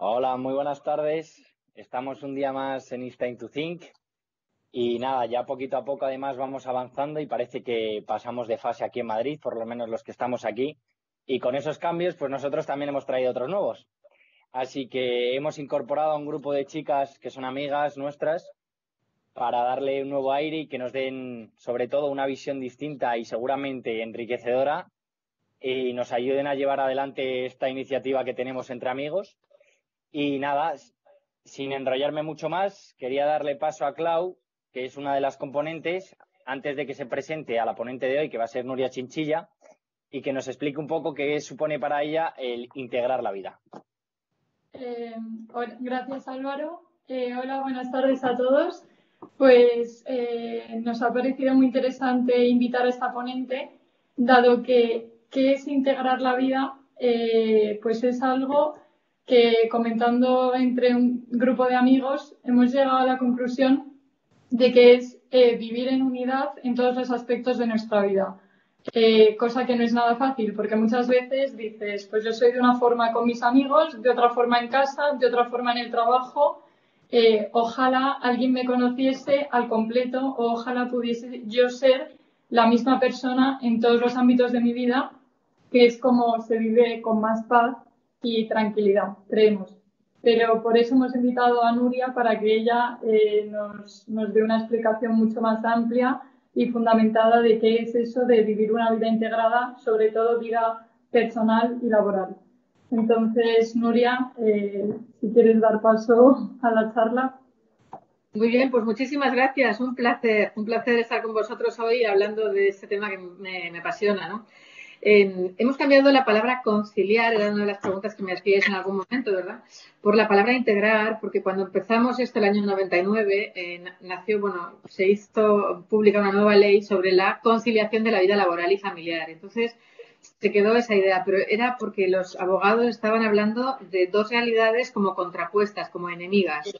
Hola, muy buenas tardes. Estamos un día más en It's Time to Think. Y nada, ya poquito a poco además vamos avanzando y parece que pasamos de fase aquí en Madrid, por lo menos los que estamos aquí. Y con esos cambios, pues nosotros también hemos traído otros nuevos. Así que hemos incorporado a un grupo de chicas que son amigas nuestras para darle un nuevo aire y que nos den sobre todo una visión distinta y seguramente enriquecedora y nos ayuden a llevar adelante esta iniciativa que tenemos entre amigos. Y nada, sin enrollarme mucho más, quería darle paso a Clau, que es una de las componentes, antes de que se presente a la ponente de hoy, que va a ser Nuria Chinchilla, y que nos explique un poco qué supone para ella el integrar la vida. Eh, gracias Álvaro. Eh, hola, buenas tardes a todos. Pues eh, nos ha parecido muy interesante invitar a esta ponente, dado que qué es integrar la vida, eh, pues es algo que comentando entre un grupo de amigos hemos llegado a la conclusión de que es eh, vivir en unidad en todos los aspectos de nuestra vida. cosa que no es nada fácil, porque muchas veces dices, pues yo soy de una forma con mis amigos, de otra forma en casa, de otra forma en el trabajo, eh, ojalá alguien me conociese al completo o ojalá pudiese yo ser la misma persona en todos los ámbitos de mi vida, que es como se vive con más paz y tranquilidad, creemos. Pero por eso hemos invitado a Nuria para que ella eh, nos, nos dé una explicación mucho más amplia y fundamentada de qué es eso de vivir una vida integrada, sobre todo vida personal y laboral. Entonces, Nuria, eh, si quieres dar paso a la charla. Muy bien, pues muchísimas gracias. Un placer, un placer estar con vosotros hoy hablando de este tema que me, apasiona, ¿no? Hemos cambiado la palabra conciliar, era una de las preguntas que me hacíais en algún momento, ¿verdad? Por la palabra integrar, porque cuando empezamos esto el año 99, eh, nació, bueno, se hizo pública una nueva ley sobre la conciliación de la vida laboral y familiar. Entonces, se quedó esa idea, pero era porque los abogados estaban hablando de dos realidades como contrapuestas, como enemigas.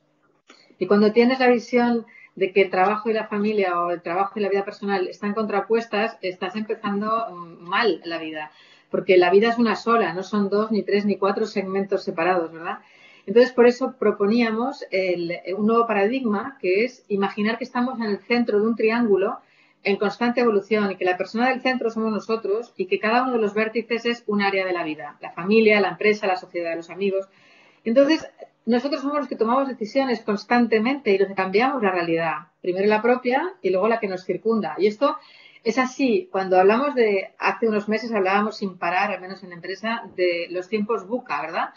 Y cuando tienes la visión de que el trabajo y la familia o el trabajo y la vida personal están contrapuestas, estás empezando mal la vida, porque la vida es una sola, no son dos, ni tres, ni cuatro segmentos separados, ¿verdad? Entonces, por eso proponíamos un nuevo paradigma, que es imaginar que estamos en el centro de un triángulo en constante evolución y que la persona del centro somos nosotros y que cada uno de los vértices es un área de la vida, la familia, la empresa, la sociedad, los amigos. Entonces, nosotros somos los que tomamos decisiones constantemente y los que cambiamos la realidad, primero la propia y luego la que nos circunda. Y esto es así, cuando hablamos de, hace unos meses hablábamos sin parar, al menos en la empresa, de los tiempos buca, ¿verdad?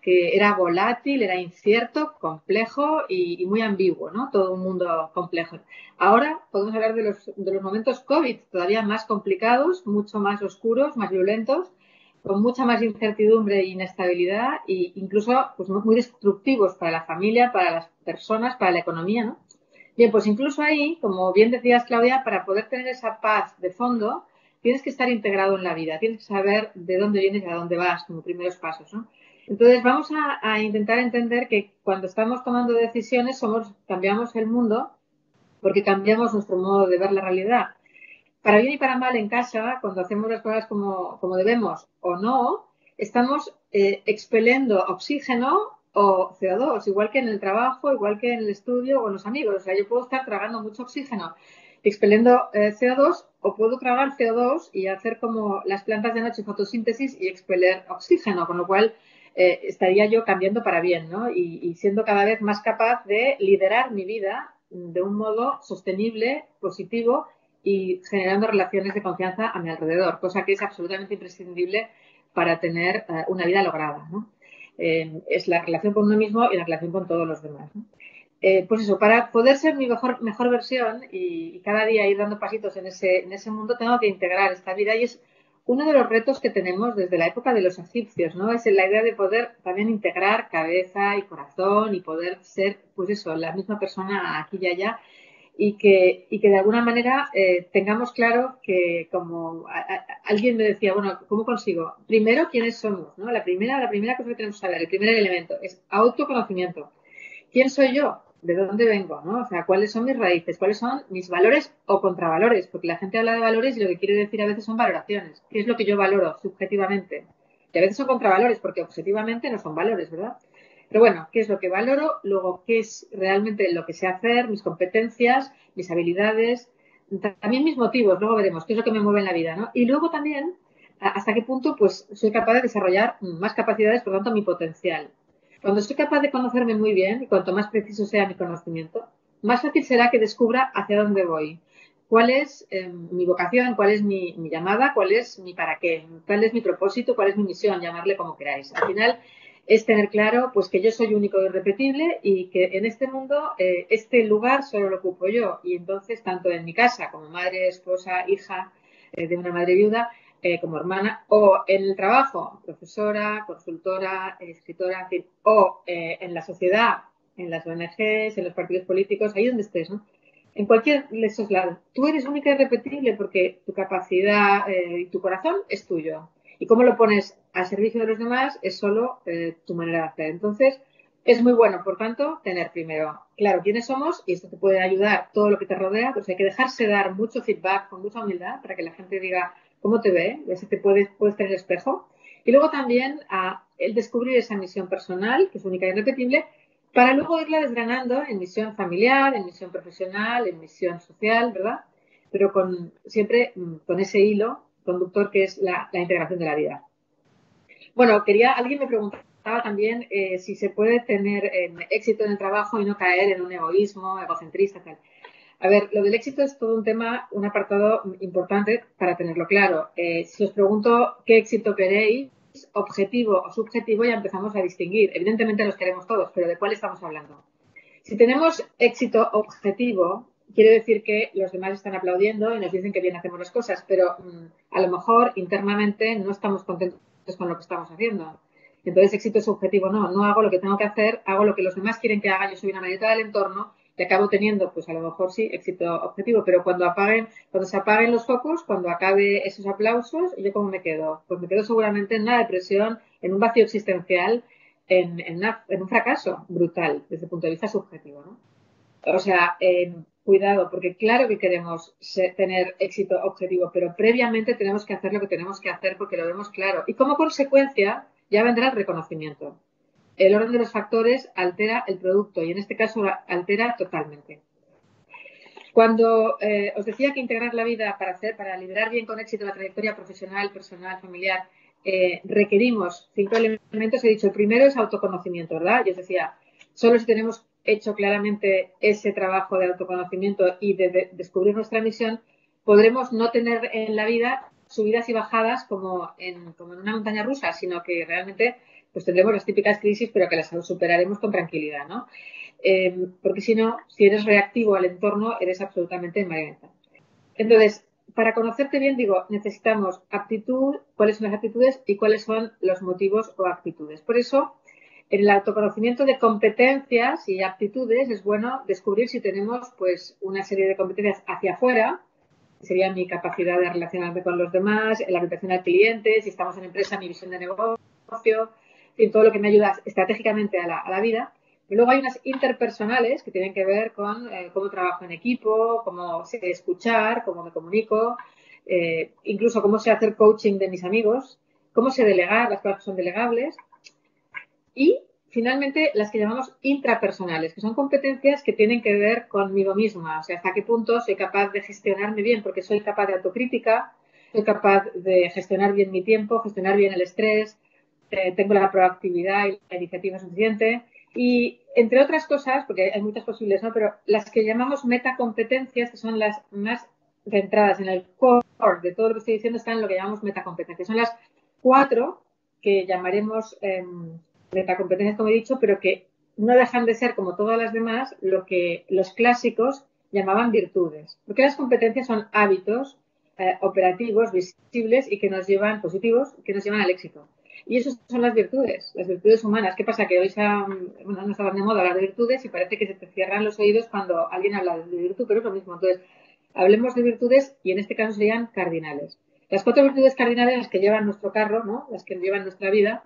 que era volátil, era incierto, complejo y, muy ambiguo, ¿no? Todo un mundo complejo. Ahora podemos hablar de los, de los momentos COVID, todavía más complicados, mucho más oscuros, más violentos, con mucha más incertidumbre e inestabilidad e incluso pues, muy destructivos para la familia, para las personas, para la economía, ¿no? Bien, pues incluso ahí, como bien decías Claudia, para poder tener esa paz de fondo, tienes que estar integrado en la vida, tienes que saber de dónde vienes y a dónde vas como primeros pasos, ¿no? Entonces vamos a, intentar entender que cuando estamos tomando decisiones somos, cambiamos el mundo porque cambiamos nuestro modo de ver la realidad. Para bien y para mal en casa, cuando hacemos las cosas como, debemos o no, estamos eh, expeliendo oxígeno o CO2, igual que en el trabajo, igual que en el estudio o en los amigos. O sea, yo puedo estar tragando mucho oxígeno expeliendo eh, CO2 o puedo tragar CO2 y hacer como las plantas de noche fotosíntesis y expeler oxígeno, con lo cual eh, estaría yo cambiando para bien, ¿no? Y, siendo cada vez más capaz de liderar mi vida de un modo sostenible, positivo y generando relaciones de confianza a mi alrededor, cosa que es absolutamente imprescindible para tener eh, una vida lograda, ¿no? Eh, es la relación con uno mismo y la relación con todos los demás. pues eso, para poder ser mi mejor, mejor versión y, y, cada día ir dando pasitos en ese, en ese mundo, tengo que integrar esta vida y es uno de los retos que tenemos desde la época de los egipcios, ¿no? Es la idea de poder también integrar cabeza y corazón y poder ser, pues eso, la misma persona aquí y allá y que, y que de alguna manera eh, tengamos claro que como alguien me decía, bueno, ¿cómo consigo? Primero, ¿quiénes somos? ¿no? La primera, la primera cosa que tenemos que saber, el primer elemento es autoconocimiento. ¿Quién soy yo? de dónde vengo, ¿no? O sea, cuáles son mis raíces, cuáles son mis valores o contravalores, porque la gente habla de valores y lo que quiere decir a veces son valoraciones. ¿Qué es lo que yo valoro subjetivamente? Y a veces son contravalores, porque objetivamente no son valores, ¿verdad? Pero bueno, ¿qué es lo que valoro? Luego, ¿qué es realmente lo que sé hacer? Mis competencias, mis habilidades, también mis motivos, luego veremos qué es lo que me mueve en la vida, ¿no? Y luego también, hasta qué punto, pues, soy capaz de desarrollar más capacidades, por lo tanto, mi potencial. Cuando soy capaz de conocerme muy bien, y cuanto más preciso sea mi conocimiento, más fácil será que descubra hacia dónde voy, cuál es eh, mi vocación, cuál es mi, llamada, cuál es mi para qué, cuál es mi propósito, cuál es mi misión, llamarle como queráis. Al final es tener claro pues que yo soy único y irrepetible y que en este mundo eh, este lugar solo lo ocupo yo. Y entonces, tanto en mi casa como madre, esposa, hija eh, de una madre viuda, como hermana, o en el trabajo, profesora, consultora, escritora, o en la sociedad, en las ONGs, en los partidos políticos, ahí donde estés, ¿no? en cualquier de esos lados. Tú eres única y repetible porque tu capacidad eh, y tu corazón es tuyo. Y cómo lo pones al servicio de los demás es solo eh, tu manera de hacer. Entonces, es muy bueno, por tanto, tener primero claro quiénes somos y esto te puede ayudar todo lo que te rodea. Pues hay que dejarse dar mucho feedback con mucha humildad para que la gente diga cómo te ve, si te puedes, puedes tener espejo. Y luego también el descubrir esa misión personal, que es única y repetible, para luego irla desgranando en misión familiar, en misión profesional, en misión social, ¿verdad? Pero con siempre mm, con ese hilo conductor que es la, integración de la vida. Bueno, quería, alguien me preguntaba también eh, si se puede tener em, éxito en el trabajo y no caer en un egoísmo, egocentrista, tal. A ver, lo del éxito es todo un tema, un apartado importante para tenerlo claro. Eh, si os pregunto qué éxito queréis, objetivo o subjetivo ya empezamos a distinguir. Evidentemente los queremos todos, pero ¿de cuál estamos hablando? Si tenemos éxito objetivo, quiere decir que los demás están aplaudiendo y nos dicen que bien hacemos las cosas, pero mm, a lo mejor internamente no estamos contentos con lo que estamos haciendo. Entonces, éxito subjetivo no, no hago lo que tengo que hacer, hago lo que los demás quieren que haga, yo soy una marioneta del entorno y acabo teniendo, pues a lo mejor sí, éxito objetivo, pero cuando apaguen, cuando se apaguen los focos, cuando acabe esos aplausos, ¿yo cómo me quedo? Pues me quedo seguramente en una depresión, en un vacío existencial, en, en, un fracaso brutal desde el punto de vista subjetivo, ¿no? O sea, cuidado, porque claro que queremos tener éxito objetivo, pero previamente tenemos que hacer lo que tenemos que hacer porque lo vemos claro. Y como consecuencia ya vendrá el reconocimiento el orden de los factores altera el producto y en este caso altera totalmente. Cuando eh, os decía que integrar la vida para hacer, para liderar bien con éxito la trayectoria profesional, personal, familiar, eh, requerimos cinco elementos. He dicho, el primero es autoconocimiento, ¿verdad? Y os decía, solo si tenemos hecho claramente ese trabajo de autoconocimiento y de, descubrir nuestra misión, podremos no tener en la vida subidas y bajadas como en, una montaña rusa, sino que realmente pues tendremos las típicas crisis, pero que las superaremos con tranquilidad, ¿no? Eh, porque si no, si eres reactivo al entorno, eres absolutamente marioneta. Entonces, para conocerte bien, digo, necesitamos aptitud, cuáles son las aptitudes y cuáles son los motivos o actitudes. Por eso, en el autoconocimiento de competencias y aptitudes es bueno descubrir si tenemos pues una serie de competencias hacia afuera, sería mi capacidad de relacionarme con los demás, la orientación al cliente, si estamos en empresa, mi visión de negocio, en todo lo que me ayuda estratégicamente a la, vida. Y luego hay unas interpersonales que tienen que ver con eh, cómo trabajo en equipo, cómo sé escuchar, cómo me comunico, eh, incluso cómo sé hacer coaching de mis amigos, cómo sé delegar, las cosas son delegables. Y finalmente las que llamamos intrapersonales, que son competencias que tienen que ver conmigo misma, o sea, hasta qué punto soy capaz de gestionarme bien, porque soy capaz de autocrítica, soy capaz de gestionar bien mi tiempo, gestionar bien el estrés, eh, tengo la proactividad y la iniciativa suficiente. Y entre otras cosas, porque hay muchas posibles, ¿no? Pero las que llamamos metacompetencias, que son las más centradas en el core de todo lo que estoy diciendo, están en lo que llamamos metacompetencias. Son las cuatro que llamaremos em, metacompetencias, como he dicho, pero que no dejan de ser, como todas las demás, lo que los clásicos llamaban virtudes. Porque las competencias son hábitos eh, operativos, visibles y que nos llevan, positivos, que nos llevan al éxito. Y esas son las virtudes, las virtudes humanas. ¿Qué pasa? Que hoy se bueno, no estaban de moda hablar de virtudes y parece que se te cierran los oídos cuando alguien habla de virtud, pero es lo mismo. Entonces, hablemos de virtudes y en este caso serían cardinales. Las cuatro virtudes cardinales, las que llevan nuestro carro, ¿no? las que llevan nuestra vida,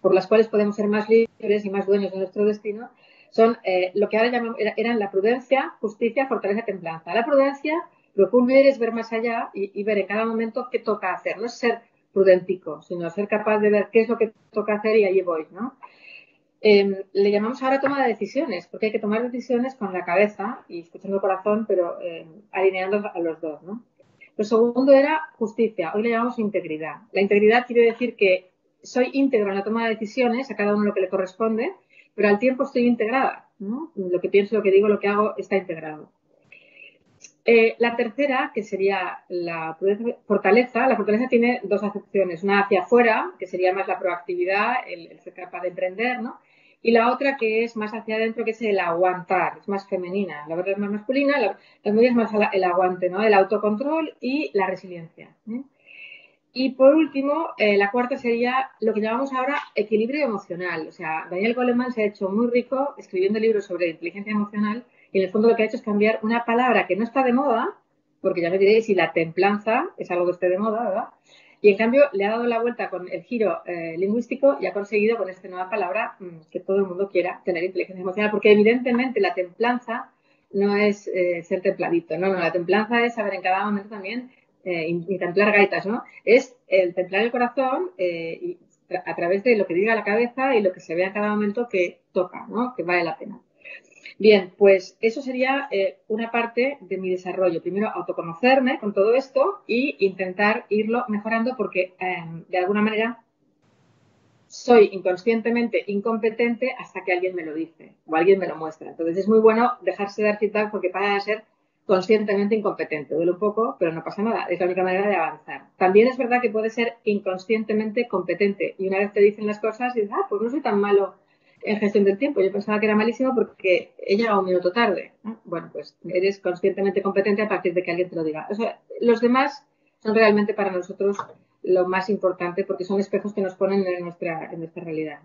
por las cuales podemos ser más libres y más dueños de nuestro destino, son eh, lo que ahora llamamos, eran la prudencia, justicia, fortaleza, templanza. La prudencia, lo que uno es ver más allá y, ver en cada momento qué toca hacer. No es ser prudentico, sino ser capaz de ver qué es lo que toca hacer y allí voy, ¿no? Em, le llamamos ahora toma de decisiones, porque hay que tomar decisiones con la cabeza y escuchando el corazón, pero em, alineando a los dos, ¿no? Lo segundo era justicia, hoy le llamamos integridad. La integridad quiere decir que soy íntegro en la toma de decisiones, a cada uno lo que le corresponde, pero al tiempo estoy integrada. Lo que pienso, lo que digo, lo que hago está integrado. Eh, la tercera, que sería la fortaleza, la fortaleza tiene dos acepciones, una hacia afuera, que sería más la proactividad, el, ser capaz de emprender, ¿no? Y la otra que es más hacia adentro, que es el aguantar, es más femenina, la otra es más masculina, la, la es más el aguante, ¿no? El autocontrol y la resiliencia. ¿eh? Y por último, eh, la cuarta sería lo que llamamos ahora equilibrio emocional. O sea, Daniel Goleman se ha hecho muy rico escribiendo libros sobre inteligencia emocional y en el fondo lo que ha hecho es cambiar una palabra que no está de moda, porque ya me diréis si la templanza es algo que esté de moda, ¿verdad? Y en cambio le ha dado la vuelta con el giro eh, lingüístico y ha conseguido con esta nueva palabra mm, que todo el mundo quiera tener inteligencia emocional, porque evidentemente la templanza no es eh, ser templadito, no, no, la templanza es saber en cada momento también eh, y, templar gaitas, ¿no? Es el templar el corazón eh, a través de lo que diga la cabeza y lo que se vea en cada momento que toca, ¿no? Que vale la pena. Bien, pues eso sería eh, una parte de mi desarrollo. Primero, autoconocerme con todo esto y intentar irlo mejorando porque em, de alguna manera soy inconscientemente incompetente hasta que alguien me lo dice o alguien me lo muestra. Entonces es muy bueno dejarse dar feedback porque para ser conscientemente incompetente. Duele un poco, pero no pasa nada. Es la única manera de avanzar. También es verdad que puede ser inconscientemente competente. Y una vez te dicen las cosas, dices, ah, pues no soy tan malo en gestión del tiempo. Yo pensaba que era malísimo porque he llegado un minuto tarde. Bueno, pues eres conscientemente competente a partir de que alguien te lo diga. O sea, los demás son realmente para nosotros lo más importante porque son espejos que nos ponen en nuestra, en nuestra realidad.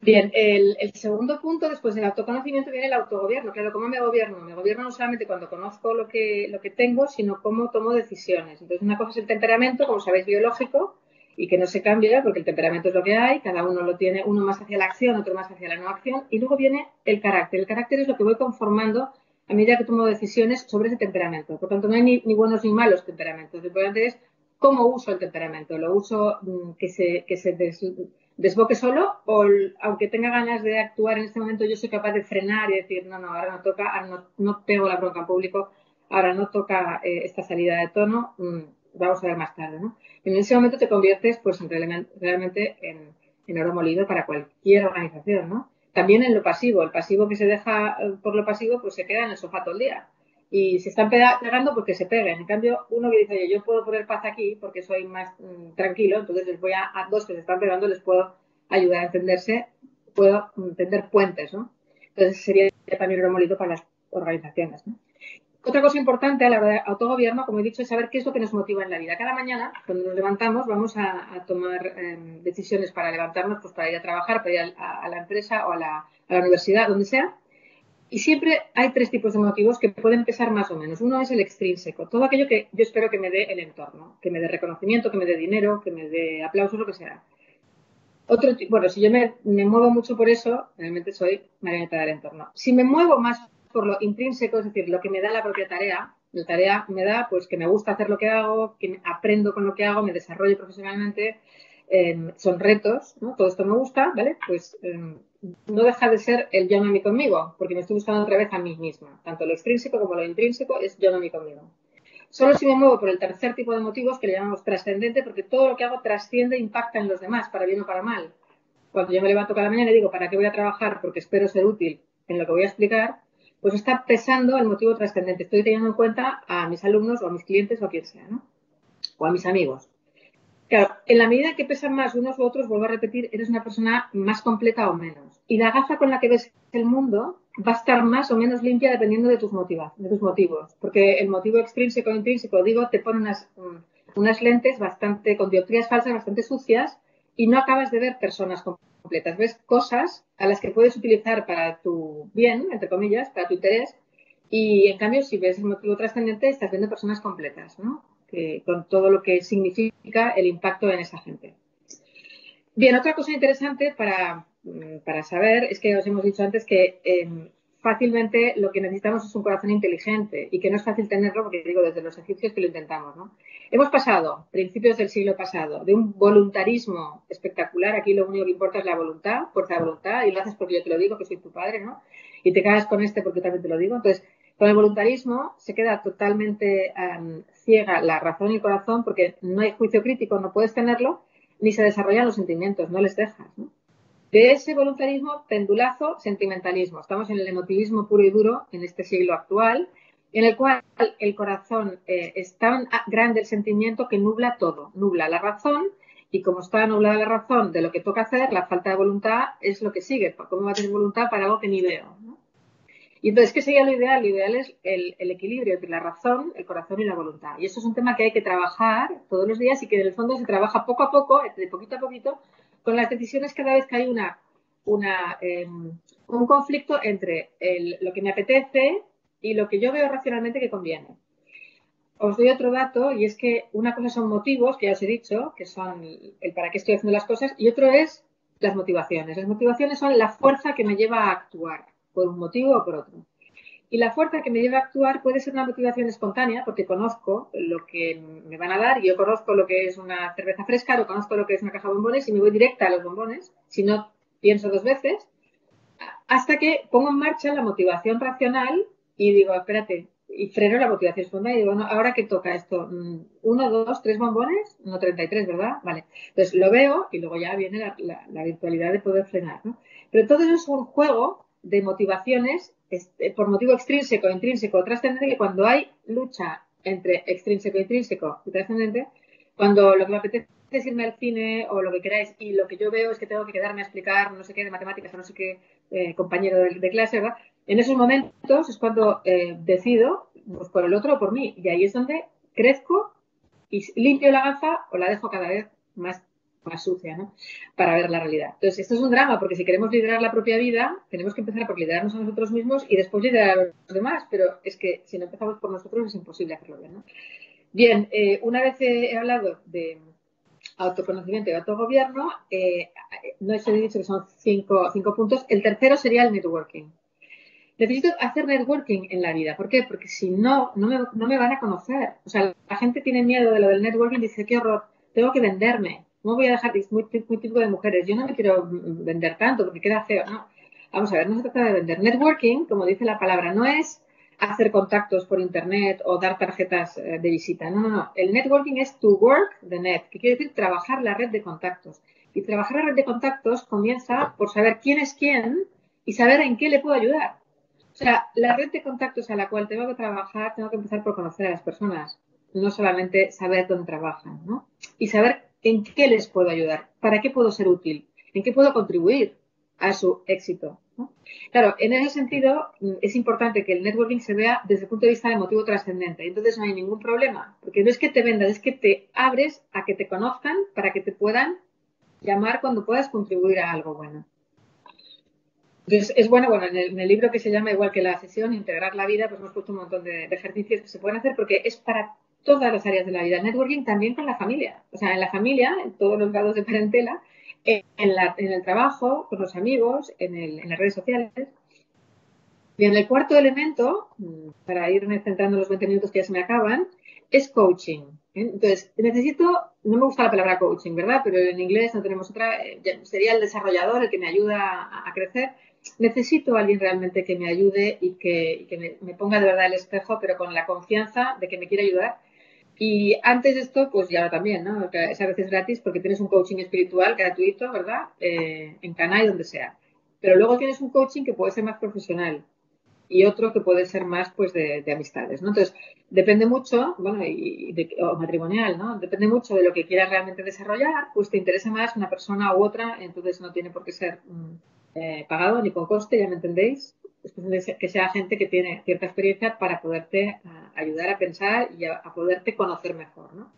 Bien, el, segundo punto después del autoconocimiento viene el autogobierno. Claro, ¿cómo me gobierno? Me gobierno no solamente cuando conozco lo que, lo que tengo, sino cómo tomo decisiones. Entonces, una cosa es el temperamento, como sabéis, biológico, y que no se cambia porque el temperamento es lo que hay, cada uno lo tiene, uno más hacia la acción, otro más hacia la no acción, y luego viene el carácter. El carácter es lo que voy conformando a medida que tomo decisiones sobre ese temperamento. Por tanto, no hay ni, buenos ni malos temperamentos. Lo importante es cómo uso el temperamento. Lo uso mm, que se, que se desboque solo o aunque tenga ganas de actuar en este momento yo soy capaz de frenar y decir no, no, ahora no toca, ahora no, pego la bronca en público, ahora no toca eh, esta salida de tono, mm, vamos a ver más tarde, ¿no? En ese momento te conviertes pues realmente en, en oro molido para cualquier organización, ¿no? También en lo pasivo, el pasivo que se deja eh, por lo pasivo pues se queda en el sofá todo el día y si están pegando, pues que se peguen. En cambio, uno que dice, oye, yo puedo poner paz aquí porque soy más mm, tranquilo, entonces les voy a, a dos que se están pegando, les puedo ayudar a entenderse, puedo tender puentes, ¿no? Entonces sería también un molito para las organizaciones, ¿no? Otra cosa importante a la hora de autogobierno, como he dicho, es saber qué es lo que nos motiva en la vida. Cada mañana, cuando nos levantamos, vamos a, tomar em, decisiones para levantarnos, pues para ir a trabajar, para ir a, la empresa o a la universidad, donde sea, y siempre hay tres tipos de motivos que pueden pesar más o menos. Uno es el extrínseco, todo aquello que yo espero que me dé el entorno, que me dé reconocimiento, que me dé dinero, que me dé aplausos, lo que sea. Otro, bueno, si yo me, muevo mucho por eso, realmente soy marioneta del entorno. Si me muevo más por lo intrínseco, es decir, lo que me da la propia tarea, la tarea me da pues que me gusta hacer lo que hago, que aprendo con lo que hago, me desarrollo profesionalmente, son retos, ¿no? Todo esto me gusta, ¿vale? Pues em, no deja de ser el yo no mí conmigo, porque me estoy buscando otra vez a mí misma. Tanto lo extrínseco como lo intrínseco es yo no mí conmigo. Solo si me muevo por el tercer tipo de motivos que le llamamos trascendente, porque todo lo que hago trasciende e impacta en los demás, para bien o para mal. Cuando yo me levanto cada mañana y digo, ¿para qué voy a trabajar? Porque espero ser útil en lo que voy a explicar, pues está pesando el motivo trascendente. Estoy teniendo en cuenta a mis alumnos o a mis clientes o a quien sea, ¿no? O a mis amigos. Claro, en la medida que pesan más unos u otros, vuelvo a repetir, eres una persona más completa o menos. Y la gafa con la que ves el mundo va a estar más o menos limpia dependiendo de tus, de tus motivos. Porque el motivo extrínseco o intrínseco, digo, te pone unas, mm, unas lentes bastante, con dioptrías falsas bastante sucias y no acabas de ver personas completas. Ves cosas a las que puedes utilizar para tu bien, entre comillas, para tu interés. Y en cambio, si ves el motivo trascendente, estás viendo personas completas, ¿no? Con todo lo que significa el impacto en esa gente. Bien, otra cosa interesante para, mm, para saber es que os hemos dicho antes que em, fácilmente lo que necesitamos es un corazón inteligente y que no es fácil tenerlo porque digo desde los egipcios que lo intentamos, ¿no? Hemos pasado, principios del siglo pasado, de un voluntarismo espectacular, aquí lo único que importa es la voluntad, fuerza de voluntad, y lo haces porque yo te lo digo, que soy tu padre, ¿no? Y te cagas con este porque también te lo digo. Entonces, con el voluntarismo se queda totalmente ciega la razón y el corazón porque no hay juicio crítico, no puedes tenerlo, ni se desarrollan los sentimientos, no les dejas. De ese voluntarismo, pendulazo, sentimentalismo. Estamos en el emotivismo puro y duro en este siglo actual, en el cual el corazón eh, es tan grande el sentimiento que nubla todo, nubla la razón y como está nublada la razón de lo que toca hacer, la falta de voluntad es lo que sigue. ¿Cómo va a tener voluntad para algo que ni veo? Y entonces, ¿qué sería lo ideal? Lo ideal es el, equilibrio entre la razón, el corazón y la voluntad. Y eso es un tema que hay que trabajar todos los días y que en el fondo se trabaja poco a poco, de poquito a poquito, con las decisiones cada vez que hay una, una, em, un conflicto entre lo que me apetece y lo que yo veo racionalmente que conviene. Os doy otro dato y es que una cosa son motivos, que ya os he dicho, que son el para qué estoy haciendo las cosas, y otro es las motivaciones. Las motivaciones son la fuerza que me lleva a actuar, por un motivo o por otro. Y la fuerza que me lleva a actuar puede ser una motivación espontánea, porque conozco lo que me van a dar, yo conozco lo que es una cerveza fresca, o conozco lo que es una caja de bombones, y me voy directa a los bombones, si no pienso dos veces, hasta que pongo en marcha la motivación racional y digo, espérate, y freno la motivación espontánea y digo, bueno, ¿ahora qué toca esto? Mm, ¿Uno, dos, tres bombones? No 33, ¿verdad? Vale. Entonces lo veo y luego ya viene la, virtualidad de poder frenar, ¿no? Pero todo eso es un juego de motivaciones este, por motivo extrínseco, intrínseco, trascendente, que cuando hay lucha entre extrínseco, intrínseco y trascendente, cuando lo que me apetece es irme al cine o lo que queráis y lo que yo veo es que tengo que quedarme a explicar no sé qué de matemáticas o no sé qué eh, compañero de, clase. En esos momentos es cuando eh, decido pues, por el otro o por mí y ahí es donde crezco y limpio la gafa o la dejo cada vez más más sucia, ¿no? Para ver la realidad. Entonces, esto es un drama, porque si queremos liderar la propia vida, tenemos que empezar por liderarnos a nosotros mismos y después liderar a los demás, pero es que si no empezamos por nosotros es imposible hacerlo ¿no? Bien, eh, una vez he hablado de autoconocimiento y autogobierno, eh, no he dicho que son cinco, cinco puntos. El tercero sería el networking. Necesito hacer networking en la vida. ¿Por qué? Porque si no, no me, no me van a conocer. O sea, la gente tiene miedo de lo del networking, dice, qué horror, tengo que venderme ¿Cómo voy a dejar? muy, muy típico de mujeres. Yo no me quiero vender tanto porque queda feo. No. Vamos a ver, no se trata de vender. Networking, como dice la palabra, no es hacer contactos por internet o dar tarjetas eh, de visita. No, no, no. El networking es to work the net, que quiere decir trabajar la red de contactos. Y trabajar la red de contactos comienza por saber quién es quién y saber en qué le puedo ayudar. O sea, la red de contactos a la cual tengo que trabajar, tengo que empezar por conocer a las personas, no solamente saber dónde trabajan, ¿no? Y saber en qué les puedo ayudar, para qué puedo ser útil, en qué puedo contribuir a su éxito. Claro, en ese sentido mm, es importante que el networking se vea desde el punto de vista de motivo trascendente. Entonces no hay ningún problema, porque no es que te vendas, es que te abres a que te conozcan para que te puedan llamar cuando puedas contribuir a algo bueno. Entonces, es bueno, bueno, en el, libro que se llama igual que la sesión, Integrar la vida, pues hemos puesto un montón de, de ejercicios que se pueden hacer porque es para todas las áreas de la vida. Networking también con la familia. O sea, en la familia, en todos los grados de parentela, en, el trabajo, con los amigos, en, las redes sociales. Y en el cuarto elemento, para irme centrando los 20 minutos que ya se me acaban, es coaching. ¿eh? Entonces, necesito, no me gusta la palabra coaching, ¿verdad? Pero en inglés no tenemos otra, eh, sería el desarrollador, el que me ayuda a, crecer. Necesito a alguien realmente que me ayude y que, me, me, ponga de verdad el espejo, pero con la confianza de que me quiere ayudar y antes de esto, pues ya también, ¿no? Es a veces gratis porque tienes un coaching espiritual gratuito, ¿verdad? Eh, en Canal y donde sea. Pero luego tienes un coaching que puede ser más profesional y otro que puede ser más, pues, de, amistades, ¿no? Entonces, depende mucho, bueno, y de, o matrimonial, ¿no? Depende mucho de lo que quieras realmente desarrollar, pues te interesa más una persona u otra, entonces no tiene por qué ser mm, eh, pagado ni con coste, ya me entendéis que sea gente que tiene cierta experiencia para poderte ah, ayudar a pensar y a, poderte conocer mejor, ¿no?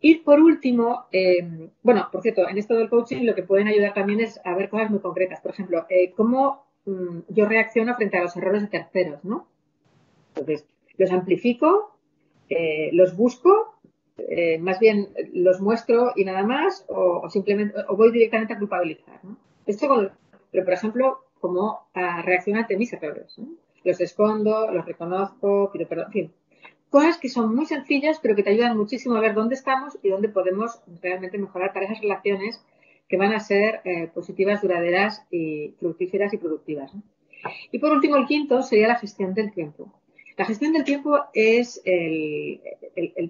Y por último, em, bueno, por cierto, en esto del coaching lo que pueden ayudar también es a ver cosas muy concretas. Por ejemplo, eh, cómo mm, yo reacciono frente a los errores de terceros, ¿no? Entonces, los amplifico, eh, los busco, eh, más bien los muestro y nada más, o, simplemente, o voy directamente a culpabilizar, ¿no? Esto pero por ejemplo, cómo reaccionar ante mis errores. Los escondo, los reconozco, pido perdón, en fin. cosas que son muy sencillas, pero que te ayudan muchísimo a ver dónde estamos y dónde podemos realmente mejorar para esas relaciones que van a ser eh, positivas, duraderas y fructíferas y productivas. Y por último, el quinto sería la gestión del tiempo. La gestión del tiempo es el,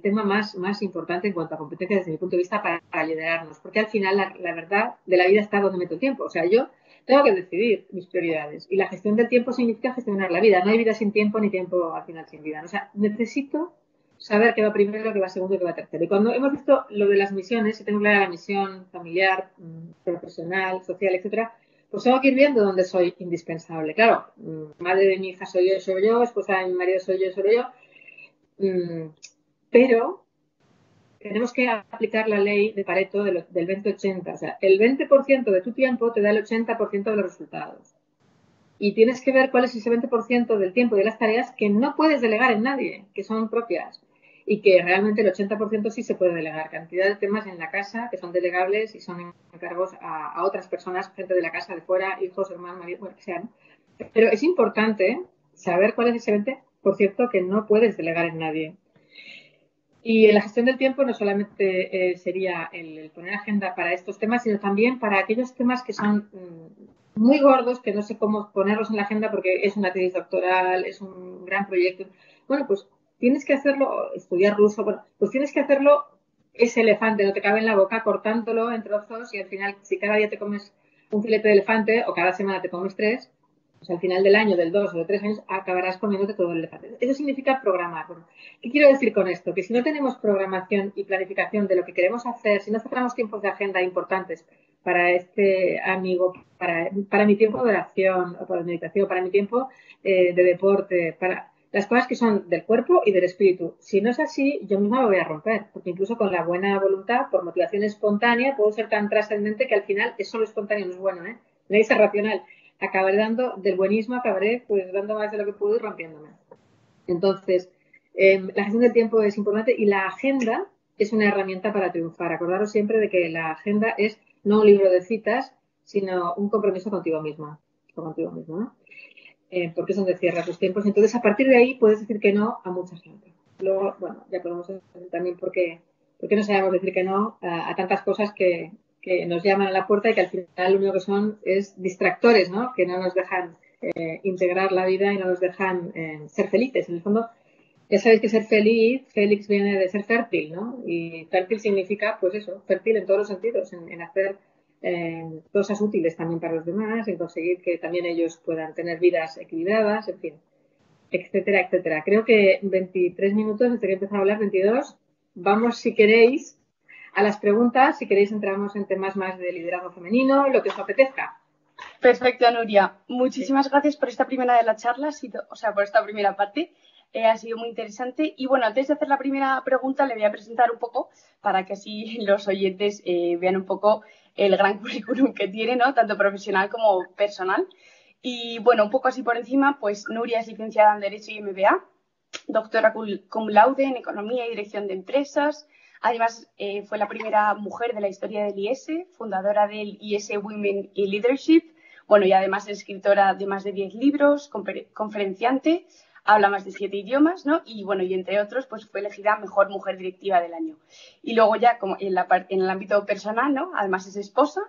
tema más, importante en cuanto a competencias desde mi punto de vista para, liderarnos, porque al final la, la, verdad de la vida está donde meto el tiempo. O sea, yo tengo que decidir mis prioridades y la gestión del tiempo significa gestionar la vida. No hay vida sin tiempo ni tiempo al final sin vida. O sea, necesito saber qué va primero, qué va segundo qué va tercero. Y cuando hemos visto lo de las misiones, si tengo clara la misión familiar, mm, profesional, social, etcétera, pues tengo que ir viendo dónde soy indispensable. Claro, mm, madre de mi hija soy yo, soy yo, esposa de mi marido soy yo, soy yo. Mm, pero tenemos que aplicar la ley de Pareto del 20-80. O sea, el 20% de tu tiempo te da el 80% de los resultados. Y tienes que ver cuál es ese 20% del tiempo de las tareas que no puedes delegar en nadie, que son propias. Y que realmente el 80% sí se puede delegar. Cantidad de temas en la casa que son delegables y son encargos a, otras personas, gente de la casa, de fuera, hijos, hermanos, marido, bueno, que sean. Pero es importante saber cuál es ese 20% que no puedes delegar en nadie. Y la gestión del tiempo no solamente eh, sería el, poner agenda para estos temas, sino también para aquellos temas que son mm, muy gordos, que no sé cómo ponerlos en la agenda porque es una tesis doctoral, es un gran proyecto. Bueno, pues tienes que hacerlo, estudiar ruso, bueno, pues tienes que hacerlo ese elefante, no te cabe en la boca cortándolo en trozos y al final, si cada día te comes un filete de elefante o cada semana te comes tres, al final del año, del dos o de tres años, acabarás comiéndote todo el elefante. Eso significa programar. ¿Qué quiero decir con esto? Que si no tenemos programación y planificación de lo que queremos hacer, si no cerramos tiempos de agenda importantes para este amigo, para, mi tiempo de oración, o para meditación, para mi tiempo eh, de deporte, para las cosas que son del cuerpo y del espíritu. Si no es así, yo misma lo voy a romper, porque incluso con la buena voluntad, por motivación espontánea, puedo ser tan trascendente que al final es solo espontáneo, no es bueno, ¿eh? Es racional acabaré dando, del buenismo acabaré pues dando más de lo que puedo y rompiéndome. Entonces, em, la gestión del tiempo es importante y la agenda es una herramienta para triunfar. Acordaros siempre de que la agenda es no un libro de citas, sino un compromiso contigo misma, contigo mismo, ¿no? Eh, porque es donde cierras los tiempos. Entonces, a partir de ahí puedes decir que no a mucha gente. Luego, bueno, ya podemos también por qué, no sabemos decir que no a tantas cosas que, que nos llaman a la puerta y que al final lo único que son es distractores, ¿no? Que no nos dejan eh, integrar la vida y no nos dejan eh, ser felices. En el fondo, ya sabéis que ser feliz, Félix viene de ser fértil, ¿no? Y fértil significa, pues eso, fértil en todos los sentidos, en, hacer eh, cosas útiles también para los demás, en conseguir que también ellos puedan tener vidas equilibradas, en fin, etcétera, etcétera. Creo que 23 minutos desde que he empezado a hablar, 22. Vamos, si queréis, a las preguntas. Si queréis, entramos en temas más de liderazgo femenino, lo que os apetezca. Perfecto, Nuria. Muchísimas gracias por esta primera de la charla, o sea, por esta primera parte. Eh, ha sido muy interesante. Y bueno, antes de hacer la primera pregunta, le voy a presentar un poco para que así los oyentes eh, vean un poco el gran currículum que tiene, ¿no? Tanto profesional como personal. Y bueno, un poco así por encima, pues Nuria es licenciada en Derecho y MBA, doctora cum laude en Economía y Dirección de Empresas, Además, eh, fue la primera mujer de la historia del IS, fundadora del IS Women in Leadership. Bueno, y además es escritora de más de 10 libros, conferenciante, habla más de 7 idiomas, ¿no? Y bueno, y entre otros, pues fue elegida mejor mujer directiva del año. Y luego ya, como en, la, en el ámbito personal, ¿no? Además es esposa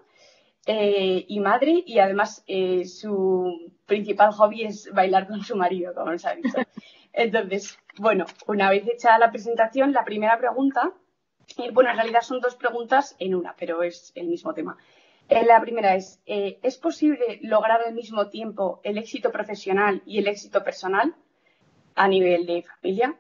eh, y madre, y además eh, su principal hobby es bailar con su marido, como os ha dicho. Entonces, bueno, una vez hecha la presentación, la primera pregunta bueno, en realidad son dos preguntas en una, pero es el mismo tema. Eh, la primera es, eh, ¿es posible lograr al mismo tiempo el éxito profesional y el éxito personal a nivel de familia?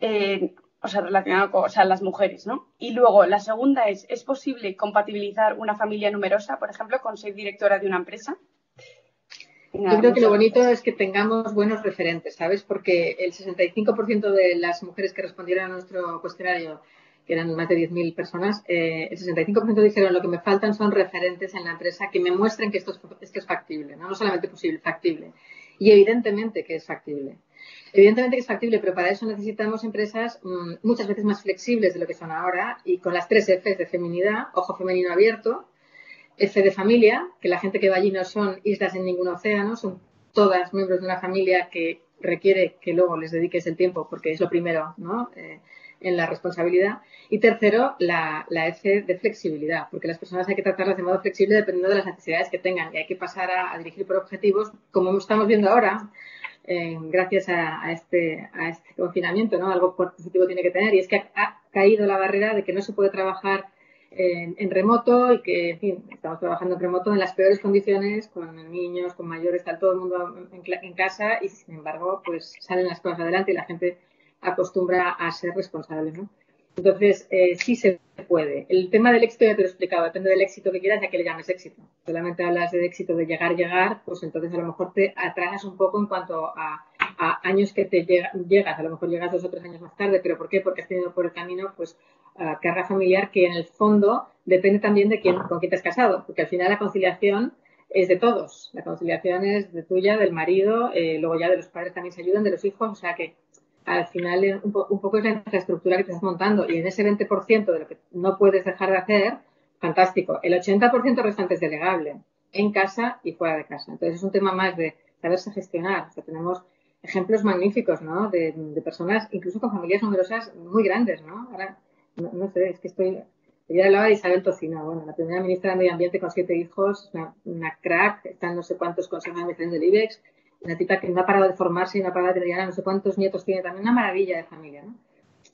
Eh, o sea, relacionado con las mujeres, ¿no? Y luego, la segunda es, ¿es posible compatibilizar una familia numerosa, por ejemplo, con ser directora de una empresa? Yo creo que lo bonito es que tengamos buenos referentes, ¿sabes? Porque el 65% de las mujeres que respondieron a nuestro cuestionario que eran más de 10.000 personas, eh, el 65% dijeron lo que me faltan son referentes en la empresa que me muestren que esto es, esto es factible, ¿no? solamente posible, factible. Y evidentemente que es factible. Evidentemente que es factible, pero para eso necesitamos empresas mm, muchas veces más flexibles de lo que son ahora y con las tres Fs de feminidad, ojo femenino abierto, F de familia, que la gente que va allí no son islas en ningún océano, son todas miembros de una familia que requiere que luego les dediques el tiempo porque es lo primero, ¿no? Eh, en la responsabilidad. Y tercero, la, la F de flexibilidad, porque las personas hay que tratarlas de modo flexible dependiendo de las necesidades que tengan y hay que pasar a, dirigir por objetivos, como estamos viendo ahora, eh, gracias a, este, a este confinamiento, ¿no? Algo positivo tiene que tener y es que ha, caído la barrera de que no se puede trabajar en, remoto y que, en fin, estamos trabajando en remoto en las peores condiciones, con niños, con mayores, está todo el mundo en, en casa y, sin embargo, pues salen las cosas adelante y la gente acostumbra a ser responsable, ¿no? Entonces, eh, sí se puede. El tema del éxito ya te lo he explicado, depende del éxito que quieras, ya que le llames éxito. Solamente hablas de éxito de llegar, llegar, pues entonces a lo mejor te atrasas un poco en cuanto a, años que te llegas. A lo mejor llegas dos o tres años más tarde, pero ¿por qué? Porque has tenido por el camino, pues, carga familiar que en el fondo depende también de quién, con quién te has casado, porque al final la conciliación es de todos. La conciliación es de tuya, del marido, eh, luego ya de los padres también se ayudan, de los hijos, o sea que al final un, poco es la infraestructura que te estás montando y en ese 20% de lo que no puedes dejar de hacer, fantástico. El 80% restante es delegable en casa y fuera de casa. Entonces es un tema más de saberse gestionar. O tenemos ejemplos magníficos, ¿no? De, personas, incluso con familias numerosas muy grandes, ¿no? Ahora, no, sé, es que estoy... Ella hablaba de Isabel Tocino, bueno, la primera ministra de Medio Ambiente con siete hijos, una, crack, está en no sé cuántos consejos de del IBEX, una tita que no ha parado de formarse y no ha parado de tener no sé cuántos nietos tiene, también una maravilla de familia, ¿no?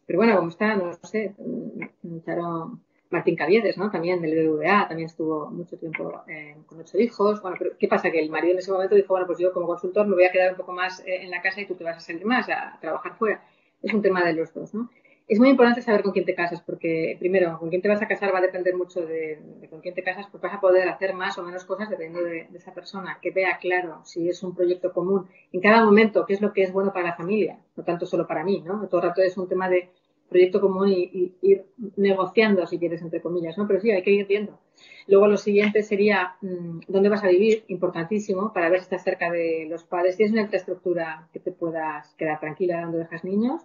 Pero bueno, como está, no, sé, Charo Martín Caviedes, ¿no? También del BBVA, también estuvo mucho tiempo eh, con ocho hijos. Bueno, pero ¿qué pasa? Que el marido en ese momento dijo, bueno, pues yo como consultor me voy a quedar un poco más eh, en la casa y tú te vas a salir más a trabajar fuera. Es un tema de los dos, ¿no? Es muy importante saber con quién te casas, porque primero, con quién te vas a casar va a depender mucho de, con quién te casas, pues vas a poder hacer más o menos cosas dependiendo de, esa persona, que vea claro si es un proyecto común en cada momento, qué es lo que es bueno para la familia, no tanto solo para mí, ¿no? Todo el rato es un tema de proyecto común y, ir negociando, si quieres, entre comillas, ¿no? Pero sí, hay que ir viendo. Luego lo siguiente sería mm, dónde vas a vivir, importantísimo, para ver si estás cerca de los padres. Si es una infraestructura que te puedas quedar tranquila donde dejas niños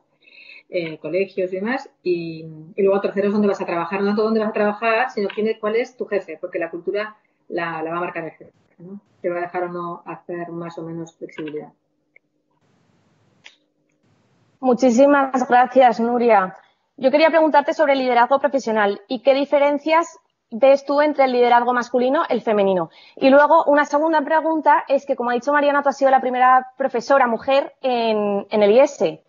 colegios y demás. Y, luego tercero es dónde vas a trabajar, no dónde vas a trabajar, sino quién, cuál es tu jefe, porque la cultura la, va a marcar el jefe. ¿no? Te va a dejar o no hacer más o menos flexibilidad. Muchísimas gracias, Nuria. Yo quería preguntarte sobre el liderazgo profesional y qué diferencias ves tú entre el liderazgo masculino y el femenino. Y luego, una segunda pregunta es que, como ha dicho Mariana, tú has sido la primera profesora mujer en, en el IES.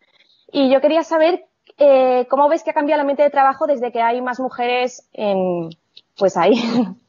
Y yo quería saber eh, cómo ves que ha cambiado el ambiente de trabajo desde que hay más mujeres en, pues ahí.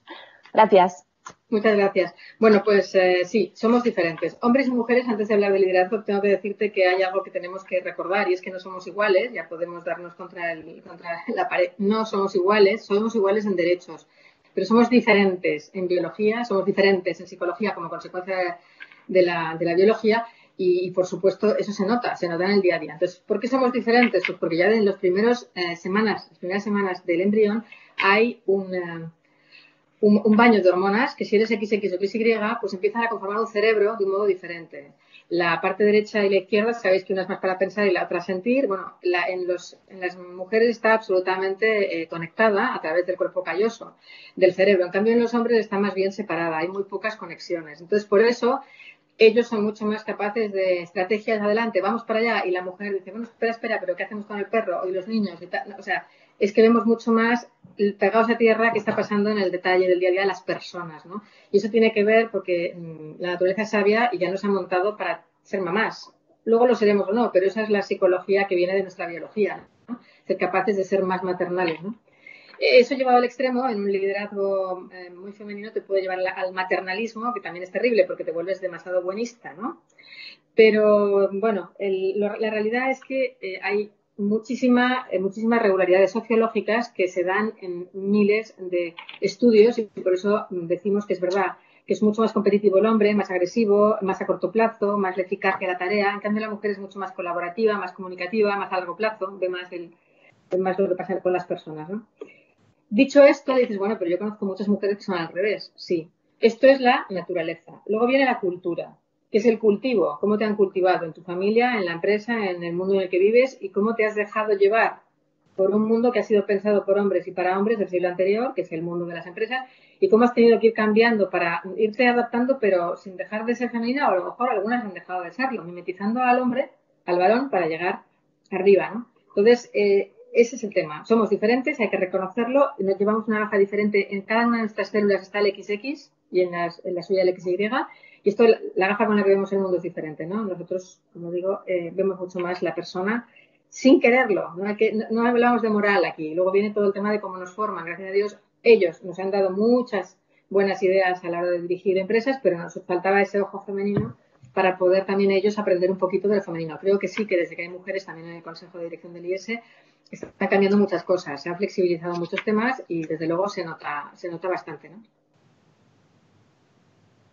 gracias. Muchas gracias. Bueno, pues eh, sí, somos diferentes. Hombres y mujeres, antes de hablar de liderazgo, tengo que decirte que hay algo que tenemos que recordar y es que no somos iguales, ya podemos darnos contra, el, contra la pared. No somos iguales, somos iguales en derechos, pero somos diferentes en biología, somos diferentes en psicología como consecuencia de la, de la biología y, por supuesto eso se nota, se nota en el día a día. Entonces, ¿por qué somos diferentes? Pues porque ya en las primeras eh, semanas, las primeras semanas del embrión hay un, un, baño de hormonas que si eres XX o XY, pues empiezan a conformar un cerebro de un modo diferente. La parte derecha y la izquierda, sabéis que una es más para pensar y la otra sentir. Bueno, en, los, en, las mujeres está absolutamente eh, conectada a través del cuerpo calloso del cerebro. En cambio, en los hombres está más bien separada. Hay muy pocas conexiones. Entonces, por eso ellos son mucho más capaces de estrategias adelante, vamos para allá, y la mujer dice, bueno, espera, espera, pero ¿qué hacemos con el perro? Y los niños, y o sea, es que vemos mucho más pegados a tierra que está pasando en el detalle del día a día de las personas, ¿no? Y eso tiene que ver porque mm, la naturaleza es sabia y ya nos ha montado para ser mamás. Luego lo seremos o no, pero esa es la psicología que viene de nuestra biología, ¿no? Ser capaces de ser más maternales, ¿no? Eso llevado al extremo, en un liderazgo eh, muy femenino, te puede llevar al maternalismo, que también es terrible porque te vuelves demasiado buenista, ¿no? Pero bueno, la realidad es que eh, hay muchísima, eh, muchísimas regularidades sociológicas que se dan en miles de estudios y por eso decimos que es verdad que es mucho más competitivo el hombre, más agresivo, más a corto plazo, más eficaz que la tarea. En cambio, la mujer es mucho más colaborativa, más comunicativa, más a largo plazo, ve más, el, más lo que pasa con las personas. ¿no? Dicho esto, dices, bueno, pero yo conozco muchas mujeres que son al revés. Sí, esto es la naturaleza. Luego viene la cultura, que es el cultivo. ¿Cómo te han cultivado en tu familia, en la empresa, en el mundo en el que vives y cómo te has dejado llevar por un mundo que ha sido pensado por hombres y para hombres del siglo anterior, que es el mundo de las empresas, y cómo has tenido que ir cambiando para irte adaptando, pero sin dejar de ser femenina, o a lo mejor algunas han dejado de serlo, mimetizando al hombre, al varón, para llegar arriba, ¿no? Entonces, eh, ese es el tema. Somos diferentes, hay que reconocerlo, nos llevamos una gafa diferente. En cada una de nuestras células está el XX y en, la suya el XY. Y esto, la gafa con la que vemos el mundo es diferente, ¿no? Nosotros, como digo, eh, vemos mucho más la persona sin quererlo. No, hay que, no, hablamos de moral aquí. Luego viene todo el tema de cómo nos forman. Gracias a Dios, ellos nos han dado muchas buenas ideas a la hora de dirigir empresas, pero nos faltaba ese ojo femenino para poder también ellos aprender un poquito del femenino. Creo que sí, que desde que hay mujeres también en el Consejo de Dirección del IES están cambiando muchas cosas, se han flexibilizado muchos temas y desde luego se nota, se nota bastante, ¿no?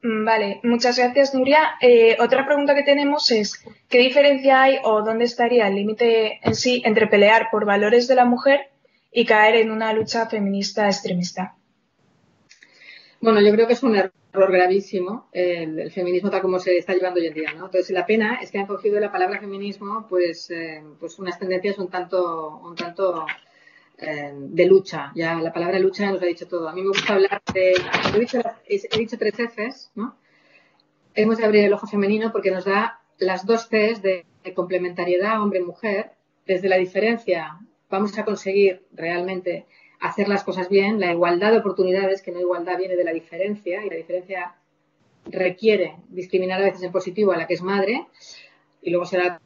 Mm, vale, muchas gracias, Nuria. Eh, otra pregunta que tenemos es, ¿qué diferencia hay o dónde estaría el límite en sí entre pelear por valores de la mujer y caer en una lucha feminista extremista? Bueno, yo creo que es un error gravísimo el, feminismo tal como se está llevando hoy en día, ¿no? Entonces, la pena es que han cogido la palabra feminismo, pues, eh, pues unas tendencias un tanto, un tanto eh, de lucha. Ya la palabra lucha nos ha dicho todo. A mí me gusta hablar de, he dicho, tres Fs, ¿no? Hemos de abrir el ojo femenino porque nos da las dos Cs de complementariedad hombre-mujer. Desde la diferencia vamos a conseguir realmente hacer las cosas bien, la igualdad de oportunidades, que no igualdad viene de la diferencia, y la diferencia requiere discriminar a veces en positivo a la que es madre, y luego será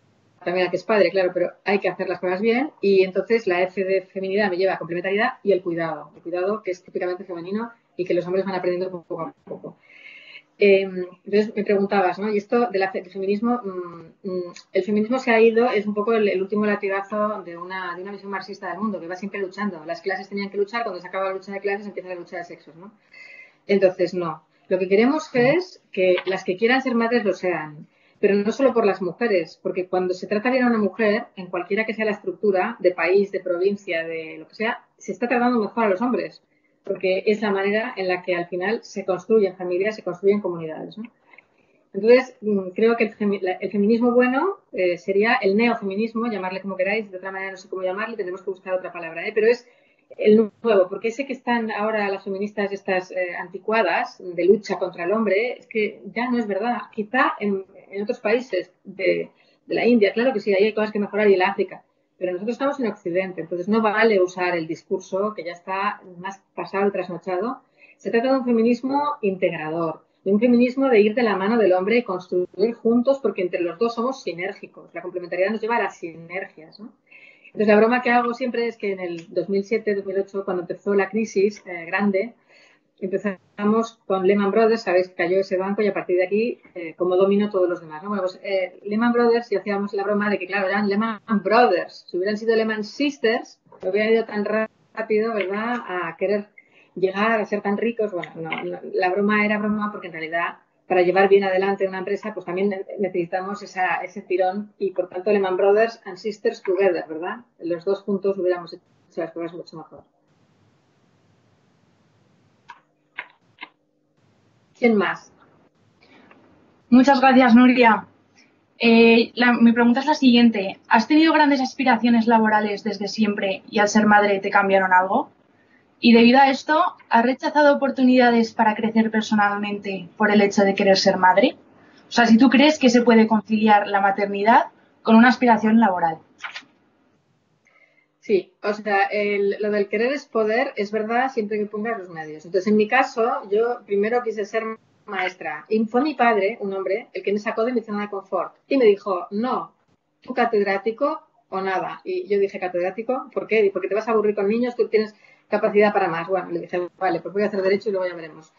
también a la que es padre, claro, pero hay que hacer las cosas bien, y entonces la F de feminidad me lleva a complementariedad y el cuidado, el cuidado que es típicamente femenino y que los hombres van aprendiendo poco a poco. Em, entonces me preguntabas, ¿no? Y esto del feminismo, mm, mm, el feminismo se ha ido, es un poco el, último latigazo de una, de una visión marxista del mundo, que va siempre luchando. Las clases tenían que luchar, cuando se acaba la lucha de clases empieza la lucha de sexos, ¿no? Entonces, no. Lo que queremos es que las que quieran ser madres lo sean, pero no solo por las mujeres, porque cuando se trata bien a una mujer, en cualquiera que sea la estructura, de país, de provincia, de lo que sea, se está tratando mejor a los hombres porque es la manera en la que al final se construyen familias, se construyen comunidades. Entonces, mm, creo que el, feminismo bueno eh, sería el neofeminismo, llamarle como queráis, de otra manera no sé cómo llamarle, tendremos que buscar otra palabra, ¿eh? pero es el nuevo, porque sé que están ahora las feministas estas eh, anticuadas de lucha contra el hombre, es que ya no es verdad. Quizá en, otros países de, de, la India, claro que sí, hay cosas que mejorar y en África, pero nosotros estamos en Occidente, entonces no vale usar el discurso que ya está más pasado y trasnochado. Se trata de un feminismo integrador, de un feminismo de ir de la mano del hombre y construir juntos, porque entre los dos somos sinérgicos. La complementariedad nos lleva a las sinergias. Entonces, la broma que hago siempre es que en el 2007-2008, cuando empezó la crisis eh, grande, empezamos con Lehman Brothers, sabéis que cayó ese banco y a partir de aquí, eh, como dominó todos los demás. ¿no? Pues eh, Lehman Brothers, y hacíamos la broma de que, claro, eran Lehman Brothers. Si hubieran sido Lehman Sisters, no hubieran ido tan rápido, ¿verdad?, a querer llegar a ser tan ricos. Bueno, no, la broma era broma porque en realidad para llevar bien adelante una empresa, pues también necesitamos ese tirón y por tanto Lehman Brothers and Sisters Together, ¿verdad? Los dos juntos hubiéramos hecho las cosas mucho mejor. ¿Quién más? Muchas gracias, Nuria. Eh, mi pregunta es la siguiente. ¿Has tenido grandes aspiraciones laborales desde siempre y al ser madre te cambiaron algo? Y debido a esto, ¿has rechazado oportunidades para crecer personalmente por el hecho de querer ser madre? O sea, si tú crees que se puede conciliar la maternidad con una aspiración laboral. Sí, o sea, lo del querer es poder, es verdad, siempre que pongas los medios. Entonces, en mi caso, yo primero quise ser maestra. Y fue mi padre, un hombre, el que me sacó de mi zona de confort. Y me dijo, no, tú catedrático o nada. Y yo dije, catedrático, ¿por qué? Porque te vas a aburrir con niños, tú tienes capacidad para más. Bueno, le dije, vale, pues voy a hacer derecho y luego ya veremos.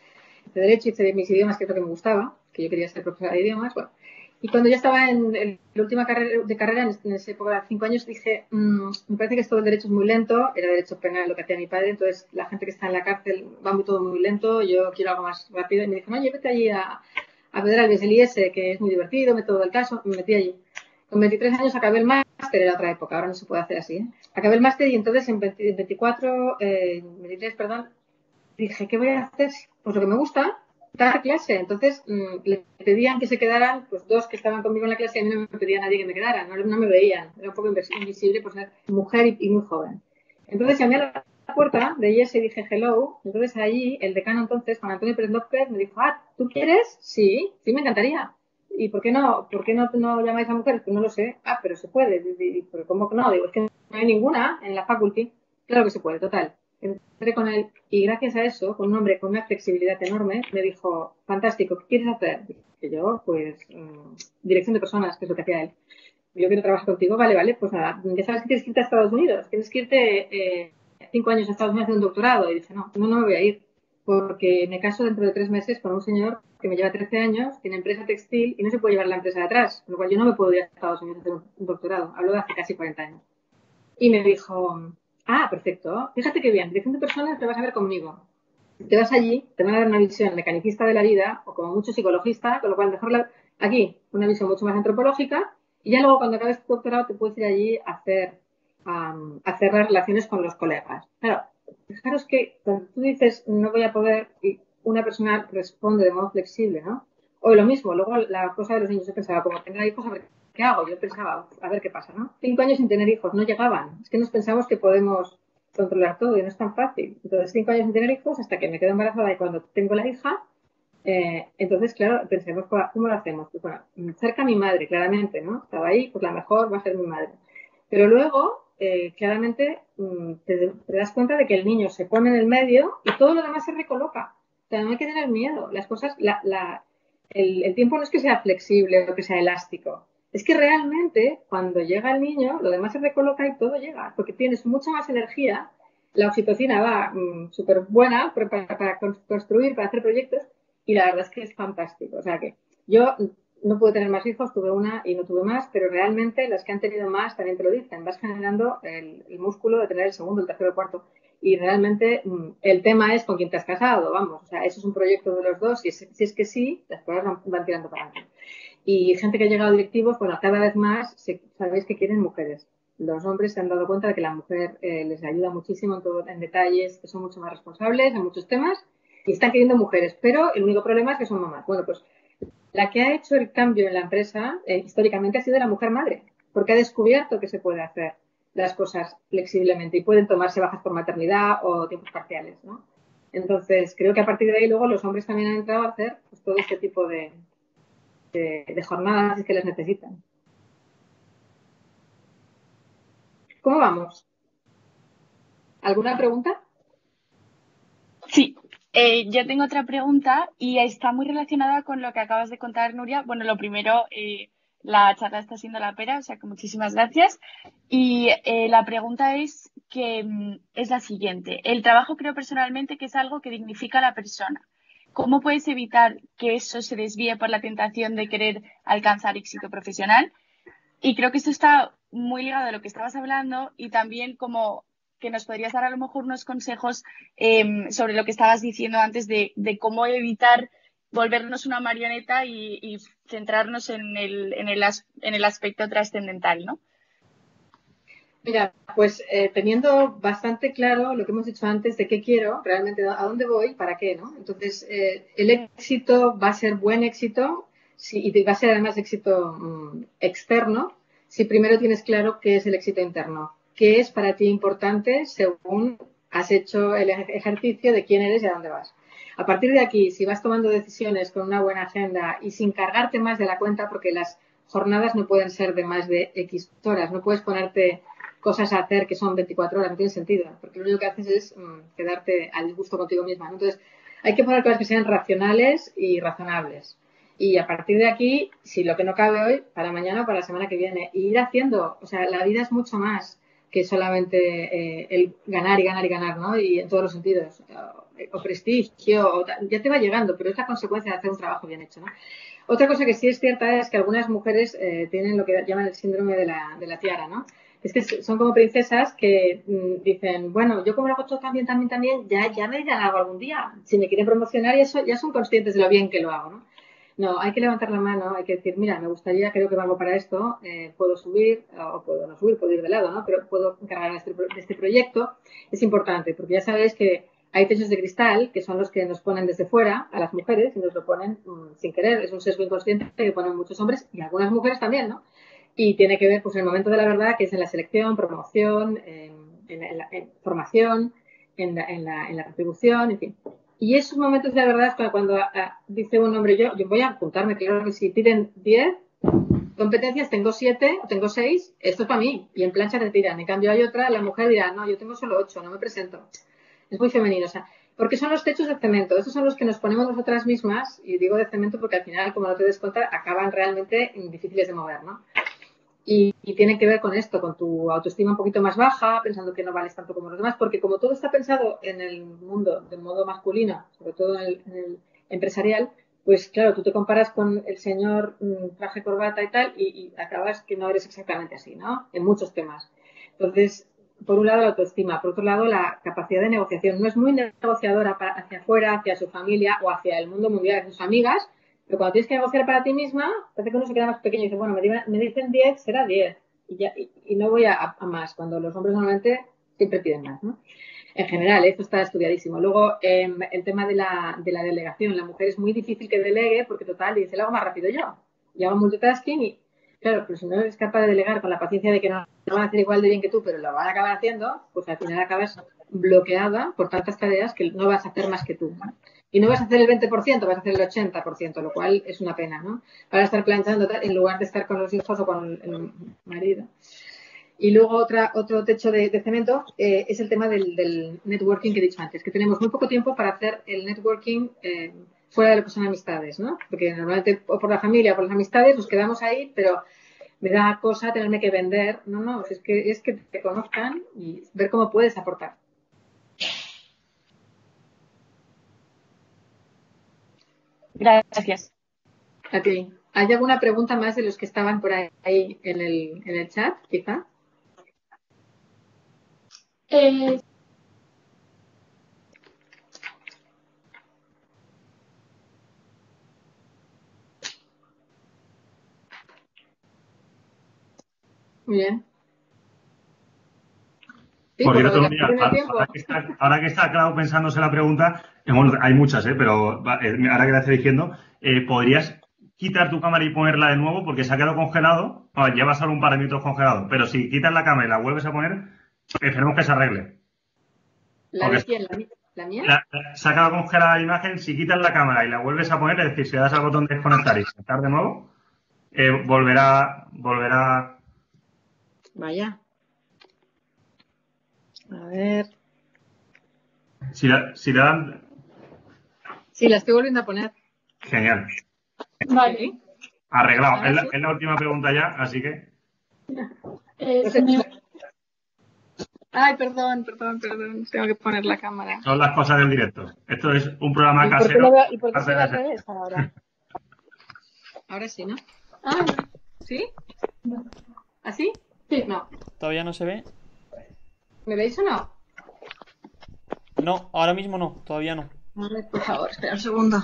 Hice derecho, hice mis idiomas, que es lo que me gustaba, que yo quería ser profesora de idiomas. Bueno, y cuando ya estaba en, la última carrera, de carrera, en, esa época cinco años, dije, mm, me parece que esto del derecho es muy lento, era derecho penal lo que hacía mi padre, entonces la gente que está en la cárcel va muy todo muy lento, yo quiero algo más rápido, y me dijo, no, llévete allí a, a Pedralbes, el IS, que es muy divertido, método del caso, me metí allí. Con 23 años acabé el máster, era otra época, ahora no se puede hacer así, ¿eh? Acabé el máster y entonces en 24, eh, 23, perdón, dije, ¿qué voy a hacer? Pues lo que me gusta, dar clase. Entonces mm, le pedían que se quedaran, pues dos que estaban conmigo en la clase y a mí no me pedía nadie que me quedara, no, me veían, era un poco invisible por ser mujer y, muy joven. Entonces llamé a puerta de IES y dije hello. Entonces allí el decano entonces, Juan Antonio Pérez me dijo, ah, ¿tú quieres? Sí, sí me encantaría. ¿Y por qué no? ¿Por qué no, no llamáis a mujeres? Pues no lo sé. Ah, pero se puede. ¿Pero cómo que no? Digo, es que no hay ninguna en la faculty. Claro que se puede, total. Entré con él y gracias a eso, con un hombre con una flexibilidad enorme, me dijo, fantástico, ¿qué quieres hacer? Que yo, pues, mm, dirección de personas, que es lo que hacía él. Yo quiero trabajar contigo, vale, vale, pues nada, ya sabes que tienes que irte a Estados Unidos, tienes que irte eh, cinco años a Estados Unidos a hacer un doctorado. Y dice, no, no, no me voy a ir, porque me caso dentro de tres meses con un señor que me lleva 13 años, tiene empresa textil y no se puede llevar la empresa de atrás, con lo cual yo no me puedo ir a Estados Unidos a hacer un doctorado. Hablo de hace casi 40 años. Y me dijo, Ah, perfecto. Fíjate qué bien. Dirección de personas te vas a ver conmigo. Te vas allí, te van a dar una visión mecanicista de la vida o como mucho psicologista, con lo cual mejor aquí una visión mucho más antropológica y ya luego cuando acabes tu doctorado te puedes ir allí a hacer, las relaciones con los colegas. Claro, fijaros que cuando tú dices no voy a poder y una persona responde de modo flexible, ¿no? O lo mismo, luego la cosa de los niños, yo pensaba, como tenga hijos, a ver ¿qué hago? Yo pensaba, a ver qué pasa, ¿no? Cinco años sin tener hijos, no llegaban. Es que nos pensamos que podemos controlar todo y no es tan fácil. Entonces, cinco años sin tener hijos hasta que me quedo embarazada y cuando tengo la hija, eh, entonces, claro, pensemos, ¿cómo lo hacemos? Pues bueno, cerca a mi madre, claramente, ¿no? Estaba ahí, pues la mejor va a ser mi madre. Pero luego, eh, claramente, mm, te, das cuenta de que el niño se pone en el medio y todo lo demás se recoloca. O sea, no hay que tener miedo. Las cosas, el, el tiempo no es que sea flexible o que sea elástico es que realmente cuando llega el niño, lo demás se recoloca y todo llega, porque tienes mucha más energía, la oxitocina va mm, súper buena para, construir, para hacer proyectos, y la verdad es que es fantástico. O sea que yo no pude tener más hijos, tuve una y no tuve más, pero realmente las que han tenido más también te lo dicen, vas generando el, músculo de tener el segundo, el tercero, el cuarto. Y realmente mm, el tema es con quién te has casado, vamos, o sea, eso es un proyecto de los dos, y si, es que sí, las cosas van, van tirando para adelante. Y gente que ha llegado a directivos, bueno, cada vez más sabéis que quieren mujeres. Los hombres se han dado cuenta de que la mujer eh, les ayuda muchísimo en, todo, en detalles, que son mucho más responsables en muchos temas y están queriendo mujeres, pero el único problema es que son mamás. Bueno, pues la que ha hecho el cambio en la empresa eh, históricamente ha sido la mujer madre, porque ha descubierto que se puede hacer las cosas flexiblemente y pueden tomarse bajas por maternidad o tiempos parciales, ¿no? Entonces, creo que a partir de ahí luego los hombres también han entrado a hacer pues, todo este tipo de, de, jornadas que les necesitan. ¿Cómo vamos? ¿Alguna pregunta? Sí, eh, yo tengo otra pregunta y está muy relacionada con lo que acabas de contar, Nuria. Bueno, lo primero, eh, la charla está siendo la pera, o sea que muchísimas gracias. Y eh, la pregunta es que mm, es la siguiente. El trabajo creo personalmente que es algo que dignifica a la persona. ¿Cómo puedes evitar que eso se desvíe por la tentación de querer alcanzar éxito profesional? Y creo que esto está muy ligado a lo que estabas hablando y también como que nos podrías dar a lo mejor unos consejos em, sobre lo que estabas diciendo antes de, cómo evitar volvernos una marioneta y, centrarnos en el, en el aspecto trascendental, ¿no? Mira, pues eh, teniendo bastante claro lo que hemos dicho antes de qué quiero, realmente a dónde voy, para qué, ¿no? Entonces, eh, el éxito va a ser buen éxito y va a ser además éxito mm, externo si primero tienes claro qué es el éxito interno, qué es para ti importante según has hecho el ejercicio de quién eres y a dónde vas. A partir de aquí, si vas tomando decisiones con una buena agenda y sin cargarte más de la cuenta, porque las jornadas no pueden ser de más de X horas, no puedes ponerte cosas a hacer que son 24 horas, no tiene sentido, porque lo único que haces es mm, quedarte al disgusto contigo misma. Entonces, hay que poner cosas que sean racionales y razonables. Y a partir de aquí, si lo que no cabe hoy, para mañana o para la semana que viene, y ir haciendo, o sea, la vida es mucho más que solamente eh, el ganar y ganar y ganar, ¿no? Y en todos los sentidos. O, prestigio, o, ya te va llegando, pero es la consecuencia de hacer un trabajo bien hecho, ¿no? Otra cosa que sí es cierta es que algunas mujeres eh, tienen lo que llaman el síndrome de la, de la tiara, ¿no? Es que son como princesas que mm, dicen, bueno, yo como lo hago todo también, también, también, ya, ya me dirán algo algún día. Si me quieren promocionar y eso, ya son conscientes de lo bien que lo hago, ¿no? No, hay que levantar la mano, hay que decir, mira, me gustaría, creo que valgo para esto, eh, puedo subir, o puedo no subir, puedo ir de lado, ¿no? Pero puedo encargar este, de este, proyecto. Es importante, porque ya sabéis que hay techos de cristal, que son los que nos ponen desde fuera a las mujeres y nos lo ponen mm, sin querer. Es un sesgo inconsciente que ponen muchos hombres y algunas mujeres también, ¿no? Y tiene que ver pues el momento de la verdad que es en la selección, promoción, en, formación en la, en la, en la retribución, en fin. Y esos momentos de verdad es cuando, ah, dice un hombre, yo, yo voy a apuntarme, claro que si piden 10 competencias, tengo 7 o tengo 6, esto es para mí. Y en plancha te tiran. En cambio hay otra, la mujer dirá, no, yo tengo solo 8, no me presento. Es muy femenino. O sea, porque son los techos de cemento. Esos son los que nos ponemos nosotras mismas. Y digo de cemento porque al final, como no te des cuenta, acaban realmente difíciles de mover, ¿no? Y, tiene que ver con esto, con tu autoestima un poquito más baja, pensando que no vales tanto como los demás, porque como todo está pensado en el mundo de modo masculino, sobre todo en el, empresarial, pues claro, tú te comparas con el señor mm, traje corbata y tal, y, acabas que no eres exactamente así, ¿no? En muchos temas. Entonces, por un lado la autoestima, por otro lado la capacidad de negociación. No es muy negociadora hacia afuera, hacia su familia o hacia el mundo mundial, sus amigas, pero cuando tienes que negociar para ti misma, parece que uno se queda más pequeño y dice, bueno, me, dicen 10, será 10. Y, no voy a, más, cuando los hombres normalmente siempre piden más, ¿no? En general, esto está estudiadísimo. Luego, em, el tema de la, de la delegación. La mujer es muy difícil que delegue porque, total, dice, lo hago más rápido yo. Y hago multitasking y, claro, pero si no eres capaz de delegar con la paciencia de que no, lo van a hacer igual de bien que tú, pero lo van a acabar haciendo, pues al final acabas bloqueada por tantas tareas que no vas a hacer más que tú. Y no vas a hacer el 20%, vas a hacer el 80%, lo cual es una pena, ¿no? Para estar planchando en lugar de estar con los hijos o con el marido. Y luego otra, otro techo de, cemento eh, es el tema del, networking que he dicho antes, que tenemos muy poco tiempo para hacer el networking eh, fuera de lo que son amistades, ¿no? Porque normalmente por la familia o por las amistades nos quedamos ahí, pero me da cosa tenerme que vender. No, no, es que, es que te conozcan y ver cómo puedes aportar. Gracias. A ti. ¿Hay alguna pregunta más de los que estaban por ahí en el, en el chat, quizá? Eh... Muy bien. Por cierto, ahora, que está, ahora que está claro pensándose la pregunta, hay muchas, ¿eh? pero eh, ahora que la estoy diciendo, eh, ¿podrías quitar tu cámara y ponerla de nuevo? Porque se ha quedado congelado. lleva solo un par de minutos congelado. Pero si quitas la cámara y la vuelves a poner, esperemos que se arregle. ¿La de quién? ¿La, mía? se ha quedado congelada la imagen. Si quitas la cámara y la vuelves a poner, es decir, si das al botón de desconectar y saltar de nuevo, volverá, volverá. Vaya. A ver. Si la, si la dan, Sí, la estoy volviendo a poner. Genial. Vale. Arreglado. Es la, última pregunta ya, así que. Eh, Ay, perdón, perdón, perdón. Tengo que poner la cámara. Son las cosas del directo. Esto es un programa casero. ¿Y por qué se ahora? ahora sí, ¿no? Ah, ¿sí? ¿Así? Sí. No. ¿Todavía no se ve? ¿Me veis o no? No, ahora mismo no, todavía no. Ver, por favor, espera un segundo.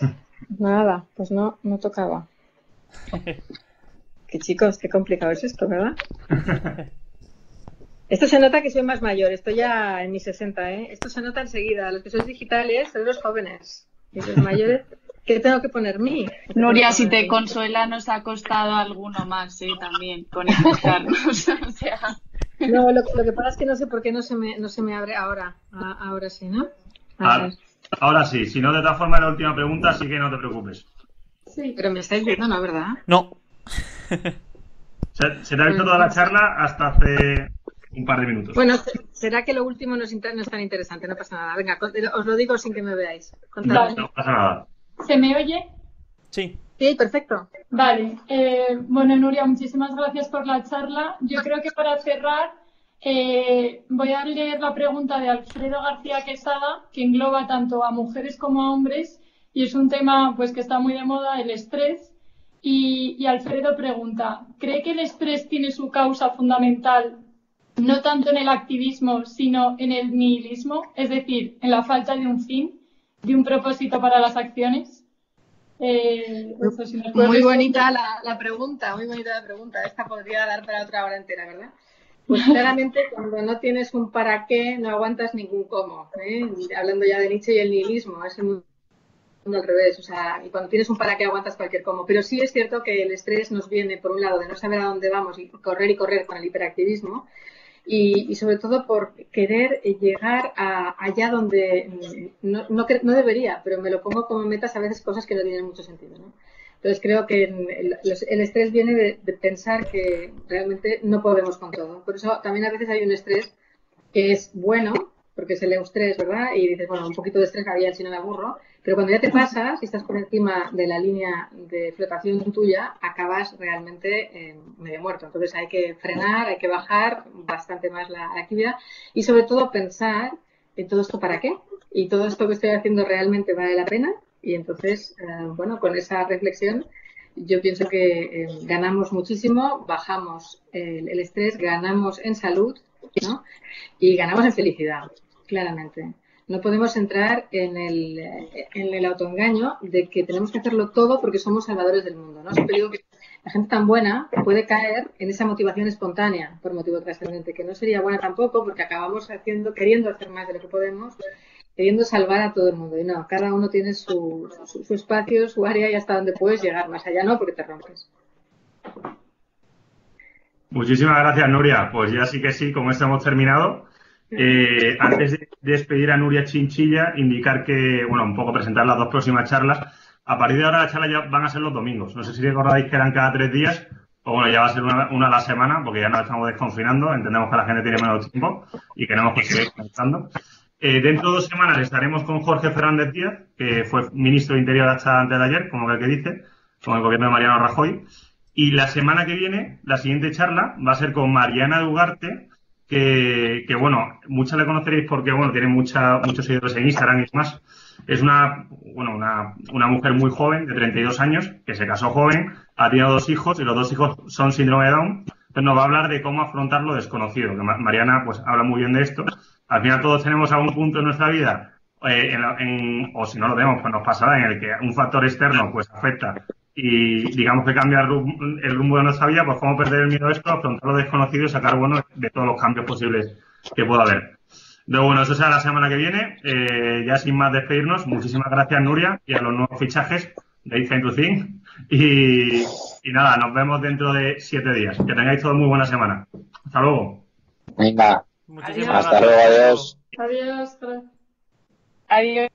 Nada, pues no, no tocaba. qué chicos, qué complicado es esto, ¿verdad? Esto se nota que soy más mayor, estoy ya en mis 60, ¿eh? Esto se nota enseguida. Los que sois digitales sois los jóvenes. Y los mayores, ¿qué tengo que poner mí? Nuria, si te consuela, nos ha costado alguno más, ¿eh? También, con o sea... No, lo, que pasa es que no sé por qué no se me, no se me abre ahora. ahora sí, ¿no? Ah, ahora sí, si no, de todas formas, la última pregunta, así que no te preocupes. Sí, pero me estáis viendo, ¿no? ¿Verdad? No. se, te ha visto toda la charla hasta hace un par de minutos. Bueno, será que lo último no es, tan interesante, no pasa nada. Venga, os lo digo sin que me veáis. No pasa nada. ¿Se me oye? Sí. Sí, perfecto. Vale. Eh, bueno, Nuria, muchísimas gracias por la charla. Yo creo que para cerrar eh, voy a leer la pregunta de Alfredo García Quesada, que engloba tanto a mujeres como a hombres y es un tema pues que está muy de moda, el estrés. Y, y Alfredo pregunta, ¿cree que el estrés tiene su causa fundamental no tanto en el activismo, sino en el nihilismo, es decir, en la falta de un fin, de un propósito para las acciones? Eh, muy bonita la, pregunta, muy bonita la pregunta. Esta podría dar para otra hora entera, ¿verdad? Pues claramente cuando no tienes un para qué, no aguantas ningún cómo. ¿eh? Hablando ya de Nietzsche y el nihilismo, es el mundo al revés. O sea, y cuando tienes un para qué, aguantas cualquier cómo. Pero sí es cierto que el estrés nos viene, por un lado, de no saber a dónde vamos y correr y correr con el hiperactivismo. Y, sobre todo por querer llegar a allá donde no, no, no, debería, pero me lo pongo como metas a veces cosas que no tienen mucho sentido. ¿no? Entonces creo que el, el estrés viene de, pensar que realmente no podemos con todo. Por eso también a veces hay un estrés que es bueno, porque es el estrés, ¿verdad? Y dices, bueno, un poquito de estrés había si no me aburro, pero cuando ya te pasas y estás por encima de la línea de flotación tuya, acabas realmente eh, medio muerto. Entonces hay que frenar, hay que bajar bastante más la, actividad y sobre todo pensar en todo esto para qué y todo esto que estoy haciendo realmente vale la pena. Y entonces, eh, bueno, con esa reflexión yo pienso que eh, ganamos muchísimo, bajamos el, estrés, ganamos en salud y ganamos en felicidad, claramente. No podemos entrar en el, en el autoengaño de que tenemos que hacerlo todo porque somos salvadores del mundo. ¿no? Siempre digo que la gente tan buena puede caer en esa motivación espontánea por motivo trascendente, que no sería buena tampoco porque acabamos haciendo, queriendo hacer más de lo que podemos, queriendo salvar a todo el mundo. Y no, cada uno tiene su, su, su espacio, su área y hasta donde puedes llegar. Más allá no, porque te rompes. Muchísimas gracias, Nuria. Pues ya sí que sí, como esto hemos terminado. Eh, antes de despedir a Nuria Chinchilla, indicar que, bueno, un poco presentar las dos próximas charlas. A partir de ahora las charlas ya van a ser los domingos. No sé si recordáis que eran cada tres días, o bueno, ya va a ser una, una a la semana, porque ya nos estamos desconfinando. Entendemos que la gente tiene menos tiempo y queremos que siga conectando. Eh, dentro de dos semanas estaremos con Jorge Fernández Díaz, que fue ministro de Interior hasta antes de ayer, como el que dice, con el gobierno de Mariano Rajoy. Y la semana que viene, la siguiente charla va a ser con Mariana Dugarte, que, que bueno, muchas le conoceréis porque, bueno, tiene mucha, muchos seguidores en Instagram y demás. Es una, bueno, una, una mujer muy joven, de 32 años, que se casó joven, ha tenido dos hijos y los dos hijos son síndrome de Down. Entonces nos va a hablar de cómo afrontar lo desconocido, que Mariana pues habla muy bien de esto. Al final todos tenemos algún punto en nuestra vida eh, en, en, o si no lo vemos, pues nos pasará en el que un factor externo pues afecta y digamos que cambia el rumbo, el rumbo de nuestra vida, pues cómo perder el miedo a esto, afrontar lo desconocido y sacar bueno de todos los cambios posibles que pueda haber. Luego, bueno, eso será la semana que viene. Eh, ya sin más despedirnos, muchísimas gracias Nuria y a los nuevos fichajes de It's to Think. Y, y nada, nos vemos dentro de siete días. Que tengáis todos muy buena semana. Hasta luego. Venga. Muchísimas Hasta luego, adiós. Adiós. Adiós.